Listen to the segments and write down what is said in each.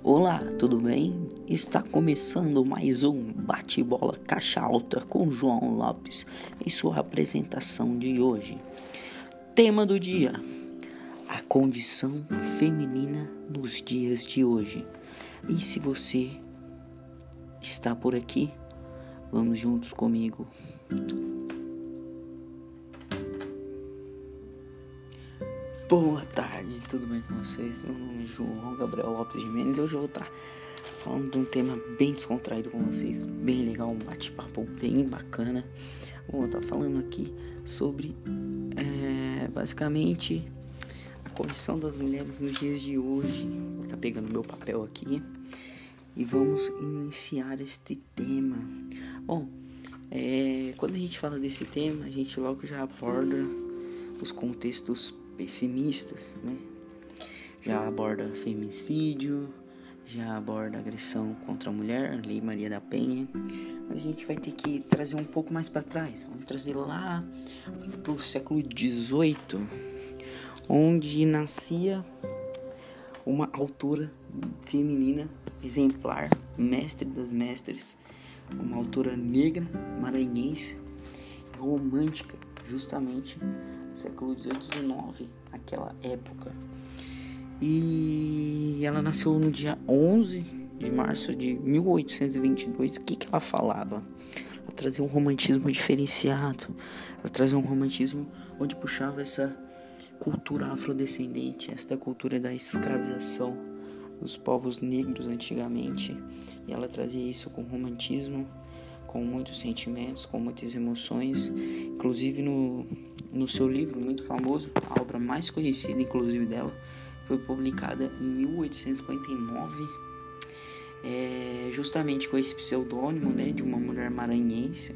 Olá, tudo bem? Está começando mais um Bate-Bola Caixa Alta com João Lopes em sua apresentação de hoje. Tema do dia: a condição feminina nos dias de hoje. E se você está por aqui, vamos juntos comigo. Boa tarde, tudo bem com vocês? Meu nome é João Gabriel Lopes de Mendes. Hoje eu vou estar falando de um tema bem descontraído com vocês, bem legal, um bate-papo bem bacana. Vou estar falando aqui sobre é, basicamente a condição das mulheres nos dias de hoje. Vou estar pegando meu papel aqui e vamos iniciar este tema. Bom, é, quando a gente fala desse tema, a gente logo já aborda os contextos pessimistas, né? Já aborda feminicídio, já aborda agressão contra a mulher, Lei Maria da Penha, mas a gente vai ter que trazer um pouco mais para trás. Vamos trazer lá para o século XVIII, onde nascia uma autora feminina exemplar, mestre das mestres, uma autora negra, maranhense, romântica, justamente século XVIII, XIX, naquela época. E ela nasceu no dia 11 de março de 1822. O que, que ela falava? Ela trazia um romantismo diferenciado. Ela trazia um romantismo onde puxava essa cultura afrodescendente, esta cultura da escravização dos povos negros antigamente. E ela trazia isso com romantismo, com muitos sentimentos, com muitas emoções. Inclusive no, no seu livro muito famoso, a obra mais conhecida inclusive dela, foi publicada em 1859, é, justamente com esse pseudônimo né, de uma mulher maranhense.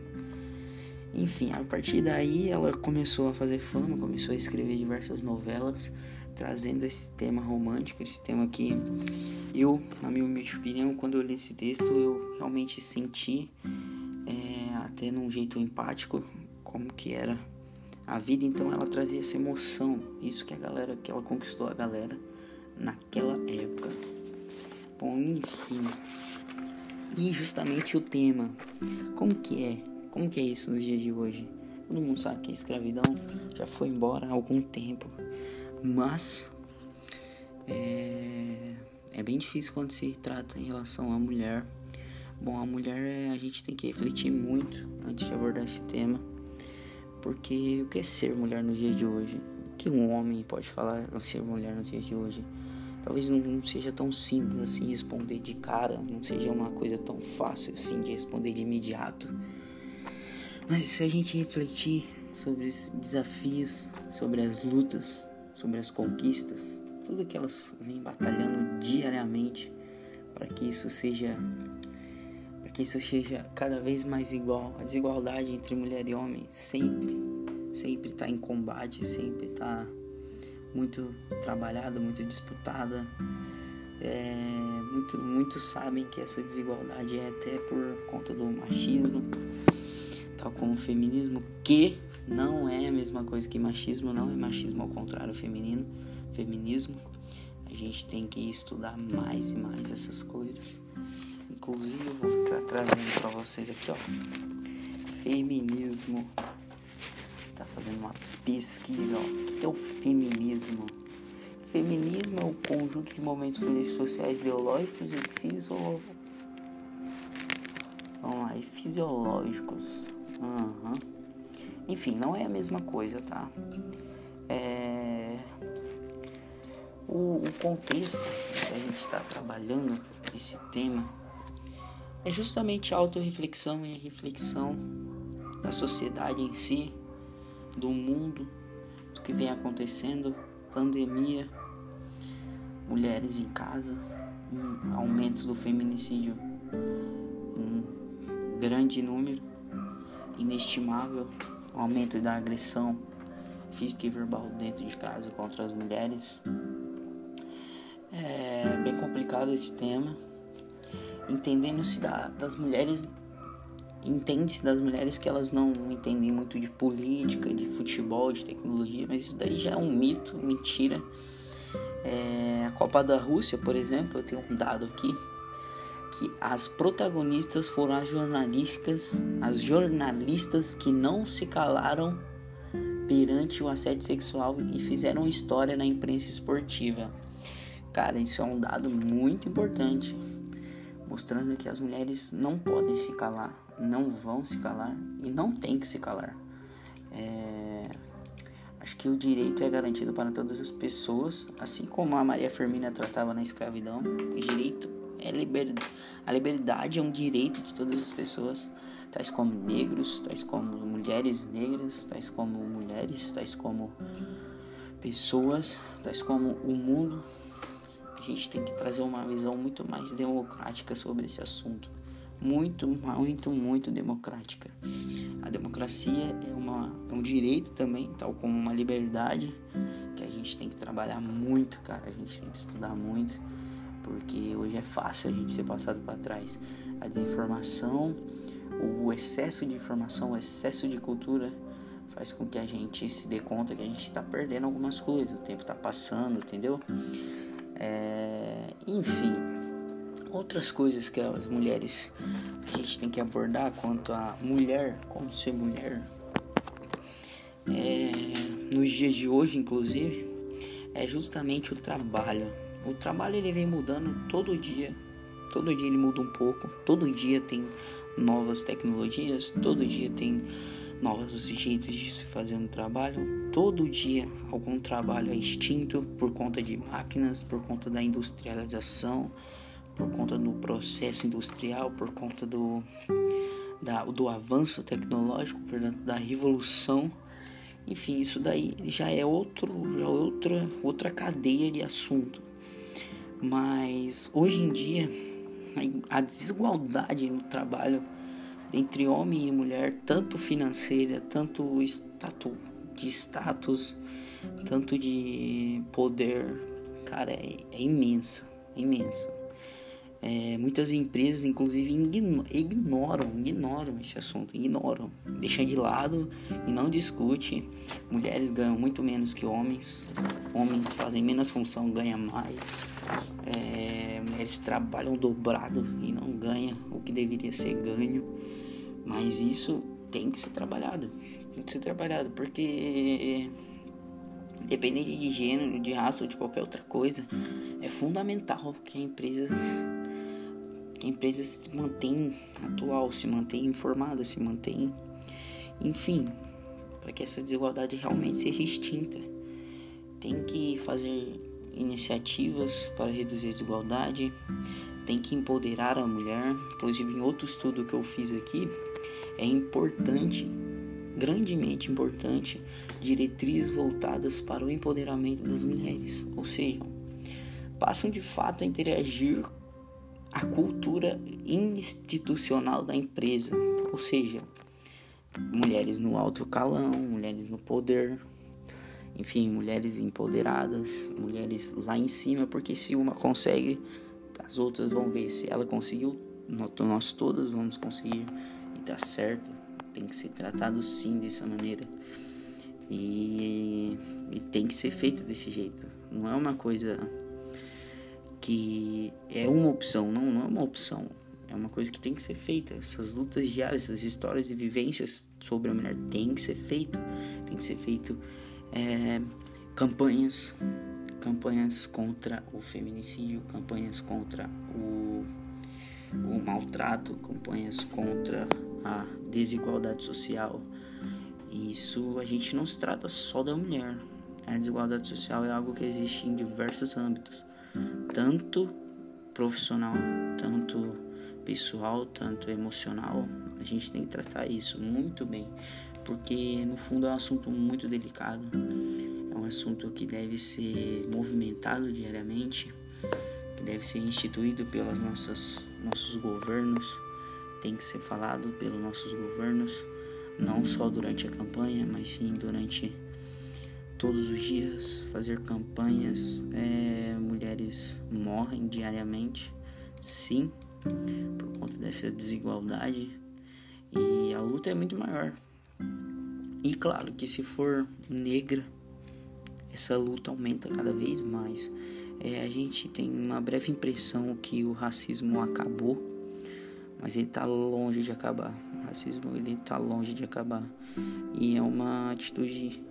Enfim, a partir daí ela começou a fazer fama, começou a escrever diversas novelas, trazendo esse tema romântico, esse tema que eu, na minha humilde opinião, quando eu li esse texto, eu realmente senti até num jeito empático como que era a vida então ela trazia essa emoção, isso que a galera, que ela conquistou a galera naquela época. Bom, enfim. E justamente o tema, como que é? Como que é isso nos dias de hoje? Todo mundo sabe que a escravidão já foi embora há algum tempo, mas é, é bem difícil quando se trata em relação à mulher. Bom, a mulher a gente tem que refletir muito antes de abordar esse tema porque o que é ser mulher nos dias de hoje? O que um homem pode falar ao ser mulher nos dias de hoje? Talvez não seja tão simples assim responder de cara, não seja uma coisa tão fácil assim de responder de imediato. Mas se a gente refletir sobre os desafios, sobre as lutas, sobre as conquistas, tudo que elas vêm batalhando diariamente para que isso seja que isso seja cada vez mais igual. A desigualdade entre mulher e homem sempre, sempre está em combate, sempre está muito trabalhada, muito disputada. É, muito, muitos sabem que essa desigualdade é até por conta do machismo, tal como o feminismo, que não é a mesma coisa que machismo, não é machismo ao contrário, feminino, feminismo. A gente tem que estudar mais e mais essas coisas. Inclusive vou estar trazendo para vocês aqui, ó. Feminismo. Tá fazendo uma pesquisa, ó. O que é o feminismo? Feminismo é o conjunto de movimentos políticos sociais, ideológicos e fisiológicos. Vamos lá, e fisiológicos. Uhum. Enfim, não é a mesma coisa, tá? É... O, o contexto que a gente está trabalhando esse tema é justamente a autorreflexão e a reflexão da sociedade em si, do mundo, do que vem acontecendo, pandemia, mulheres em casa, um aumento do feminicídio, um grande número, inestimável, um aumento da agressão física e verbal dentro de casa contra as mulheres. É bem complicado esse tema entendendo-se da, das mulheres entende-se das mulheres que elas não entendem muito de política, de futebol, de tecnologia, mas isso daí já é um mito, mentira. É, a Copa da Rússia, por exemplo, eu tenho um dado aqui que as protagonistas foram as jornalistas, as jornalistas que não se calaram perante o assédio sexual e fizeram história na imprensa esportiva. Cara, isso é um dado muito importante, mostrando que as mulheres não podem se calar, não vão se calar e não tem que se calar. É... Acho que o direito é garantido para todas as pessoas, assim como a Maria Firmina tratava na escravidão. O direito é liberdade. A liberdade é um direito de todas as pessoas, tais como negros, tais como mulheres negras, tais como mulheres, tais como pessoas, tais como o mundo. A gente tem que trazer uma visão muito mais democrática sobre esse assunto muito, muito, muito democrática. A democracia é, uma, é um direito também, tal como uma liberdade, que a gente tem que trabalhar muito, cara. A gente tem que estudar muito, porque hoje é fácil a gente ser passado para trás. A desinformação, o excesso de informação, o excesso de cultura faz com que a gente se dê conta que a gente está perdendo algumas coisas, o tempo está passando, entendeu? É, enfim, outras coisas que as mulheres a gente tem que abordar quanto a mulher, como ser mulher, é, nos dias de hoje, inclusive, é justamente o trabalho. O trabalho ele vem mudando todo dia, todo dia ele muda um pouco, todo dia tem novas tecnologias, todo dia tem novos jeitos de se fazer um trabalho. Todo dia algum trabalho é extinto por conta de máquinas, por conta da industrialização, por conta do processo industrial, por conta do, da, do avanço tecnológico, portanto, da revolução. Enfim, isso daí já é outro, já é outra, outra cadeia de assunto. Mas hoje em dia a desigualdade no trabalho entre homem e mulher, tanto financeira, tanto status, de status, tanto de poder, cara, é, é imensa, é. É, muitas empresas, inclusive, ignoram, ignoram esse assunto, ignoram, deixam de lado e não discute. Mulheres ganham muito menos que homens, homens fazem menos função, ganham mais. É, mulheres trabalham dobrado e não ganham o que deveria ser ganho. Mas isso tem que ser trabalhado, que ser trabalhado, porque independente de gênero, de raça ou de qualquer outra coisa, é fundamental que empresas que a empresa se mantém atual, se mantém informada, se mantém, enfim, para que essa desigualdade realmente seja extinta. Tem que fazer iniciativas para reduzir a desigualdade, tem que empoderar a mulher. Inclusive, em outro estudo que eu fiz aqui, é importante, grandemente importante, diretrizes voltadas para o empoderamento das mulheres, ou seja, passam de fato a interagir a cultura institucional da empresa, ou seja, mulheres no alto calão, mulheres no poder, enfim, mulheres empoderadas, mulheres lá em cima, porque se uma consegue, as outras vão ver. Se ela conseguiu, nós todas vamos conseguir. E tá certo, tem que ser tratado sim dessa maneira. E, e tem que ser feito desse jeito. Não é uma coisa que é uma opção, não, não é uma opção. É uma coisa que tem que ser feita. Essas lutas diárias, essas histórias e vivências sobre a mulher tem que ser feito. Tem que ser feito é, campanhas, campanhas contra o feminicídio, campanhas contra o, o maltrato, campanhas contra a desigualdade social. E isso a gente não se trata só da mulher. A desigualdade social é algo que existe em diversos âmbitos tanto profissional, tanto pessoal, tanto emocional. A gente tem que tratar isso muito bem, porque no fundo é um assunto muito delicado. É um assunto que deve ser movimentado diariamente, deve ser instituído pelos nossos nossos governos, tem que ser falado pelos nossos governos, não só durante a campanha, mas sim durante todos os dias, fazer campanhas. É, mulheres morrem diariamente, sim, por conta dessa desigualdade. E a luta é muito maior. E claro que se for negra, essa luta aumenta cada vez mais. É, a gente tem uma breve impressão que o racismo acabou, mas ele está longe de acabar. O racismo ele está longe de acabar e é uma atitude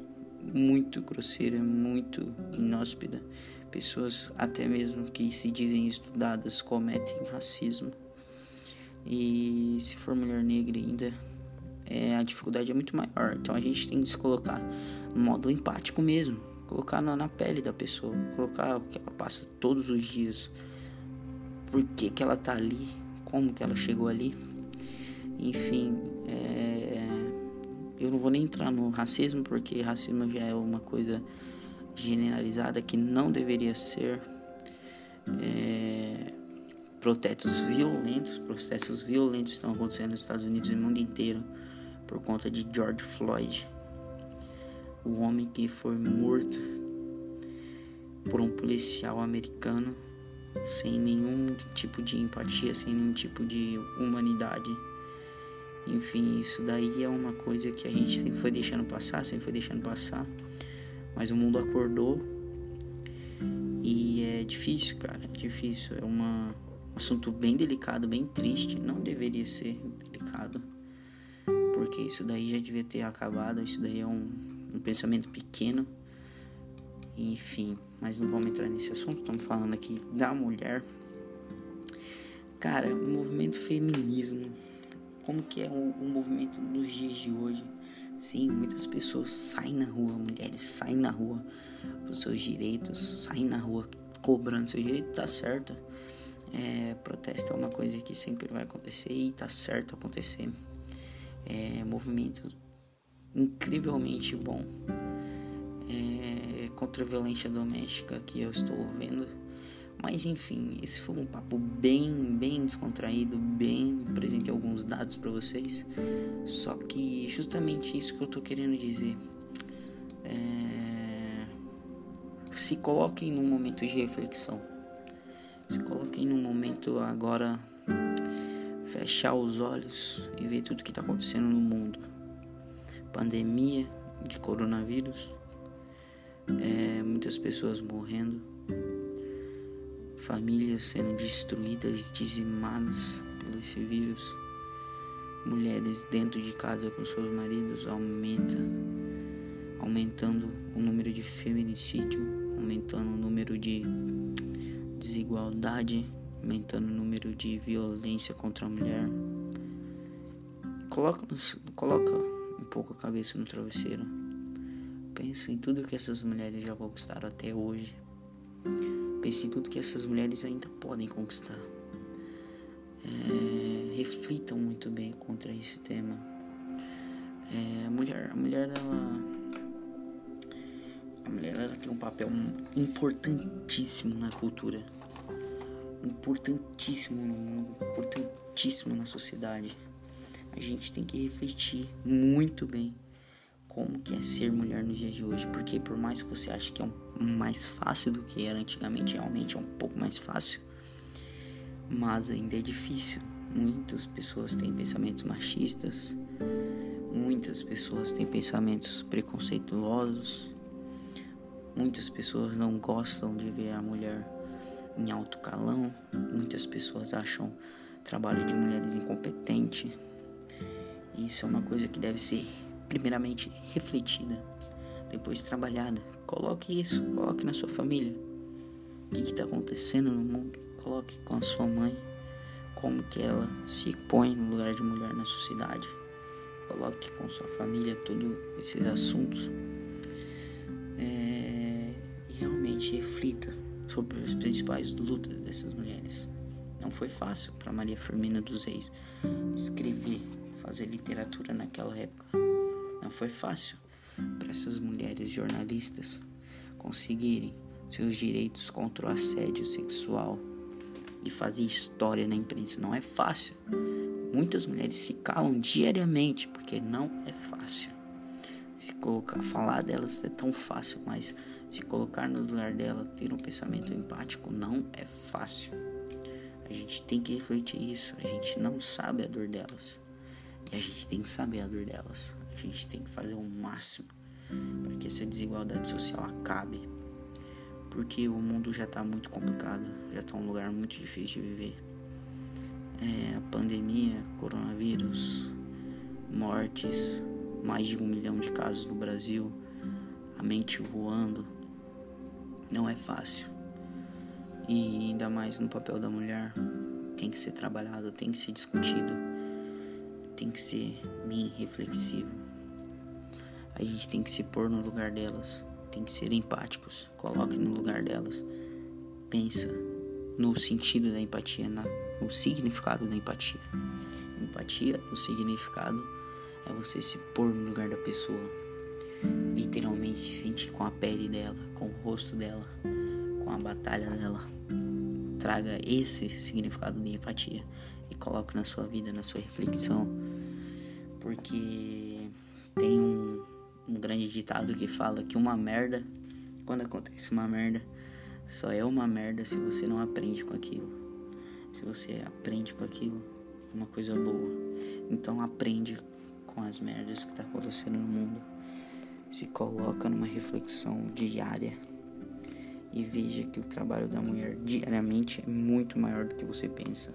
muito grosseira, muito inóspita. Pessoas até mesmo que se dizem estudadas cometem racismo. E se for mulher negra ainda, é, a dificuldade é muito maior. Então a gente tem que se colocar no modo empático mesmo colocar na, pele da pessoa, colocar o que ela passa todos os dias, por que, que ela tá ali, como que ela chegou ali. Enfim, é, eu não vou nem entrar no racismo, porque racismo já é uma coisa generalizada que não deveria ser. É, protestos violentos, processos violentos estão acontecendo nos Estados Unidos e no mundo inteiro por conta de George Floyd o homem que foi morto por um policial americano sem nenhum tipo de empatia, sem nenhum tipo de humanidade. Enfim, isso daí é uma coisa que a gente sempre foi deixando passar, sempre foi deixando passar. Mas o mundo acordou e é difícil, cara, é difícil. É um assunto bem delicado, bem triste. Não deveria ser delicado, porque isso daí já devia ter acabado. Isso daí é um, um pensamento pequeno. Enfim, mas não vamos entrar nesse assunto, estamos falando aqui da mulher. Cara, o movimento feminismo, como que é o, o movimento dos dias de hoje? Sim, muitas pessoas saem na rua, mulheres saem na rua por seus direitos, saem na rua cobrando seu direito, tá certo. É, protesto é uma coisa que sempre vai acontecer e tá certo acontecer. É, movimento incrivelmente bom. É, contra a violência doméstica que eu estou vendo. Mas enfim, esse foi um papo bem, bem descontraído, bem apresentei alguns dados para vocês. Só que justamente isso que eu tô querendo dizer. É... Se coloquem num momento de reflexão. Se coloquem num momento agora fechar os olhos e ver tudo que está acontecendo no mundo pandemia de coronavírus, é, muitas pessoas morrendo, famílias sendo destruídas, dizimadas pelo esse vírus, mulheres dentro de casa com seus maridos aumenta, aumentando o número de feminicídio, aumentando o número de desigualdade, aumentando o número de violência contra a mulher. Coloca, coloca pouco a cabeça no travesseiro. Pensa em tudo que essas mulheres já conquistaram até hoje. Pense em tudo que essas mulheres ainda podem conquistar. É, reflitam muito bem contra esse tema. É, a mulher, a mulher ela, a mulher ela tem um papel importantíssimo na cultura, importantíssimo no mundo, importantíssimo na sociedade a gente tem que refletir muito bem como que é ser mulher nos dias de hoje, porque por mais que você ache que é um, mais fácil do que era antigamente, realmente é um pouco mais fácil, mas ainda é difícil. Muitas pessoas têm pensamentos machistas, muitas pessoas têm pensamentos preconceituosos, muitas pessoas não gostam de ver a mulher em alto calão, muitas pessoas acham trabalho de mulheres incompetente, isso é uma coisa que deve ser, primeiramente, refletida, depois trabalhada. Coloque isso, coloque na sua família. O que está acontecendo no mundo? Coloque com a sua mãe, como que ela se põe no lugar de mulher na sociedade. Coloque com sua família todos esses assuntos. É, e realmente reflita sobre as principais lutas dessas mulheres. Não foi fácil para Maria Firmina dos Reis escrever fazer literatura naquela época. Não foi fácil para essas mulheres jornalistas conseguirem seus direitos contra o assédio sexual e fazer história na imprensa. Não é fácil. Muitas mulheres se calam diariamente porque não é fácil. Se colocar, falar delas é tão fácil, mas se colocar no lugar dela, ter um pensamento empático não é fácil. A gente tem que refletir isso. A gente não sabe a dor delas. E a gente tem que saber a dor delas. A gente tem que fazer o máximo para que essa desigualdade social acabe. Porque o mundo já está muito complicado, já está um lugar muito difícil de viver. É, a pandemia, coronavírus, mortes, mais de um milhão de casos no Brasil, a mente voando, não é fácil. E ainda mais no papel da mulher, tem que ser trabalhado, tem que ser discutido, tem que ser bem reflexivo. A gente tem que se pôr no lugar delas, tem que ser empáticos, coloque no lugar delas. Pensa no sentido da empatia, na, no significado da empatia. Empatia, o significado é você se pôr no lugar da pessoa, literalmente sentir com a pele dela, com o rosto dela, com a batalha dela. Traga esse significado de empatia e coloque na sua vida, na sua reflexão, porque tem um, um grande ditado que fala que uma merda, quando acontece uma merda, só é uma merda se você não aprende com aquilo. Se você aprende com aquilo, é uma coisa boa. Então aprende com as merdas que tá acontecendo no mundo. Se coloca numa reflexão diária e veja que o trabalho da mulher diariamente é muito maior do que você pensa.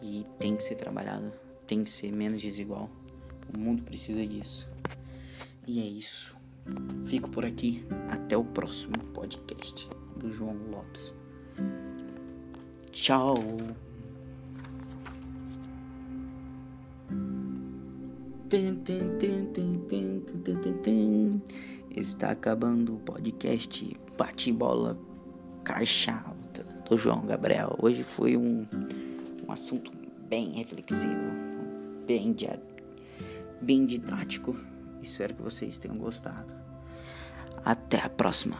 E tem que ser trabalhado, tem que ser menos desigual. O mundo precisa disso. E é isso. Fico por aqui. Até o próximo podcast do João Lopes. Tchau. Está acabando o podcast Bate Bola Caixa Alta do João Gabriel. Hoje foi um, um assunto bem reflexivo, bem, bem didático. Espero que vocês tenham gostado. Até a próxima.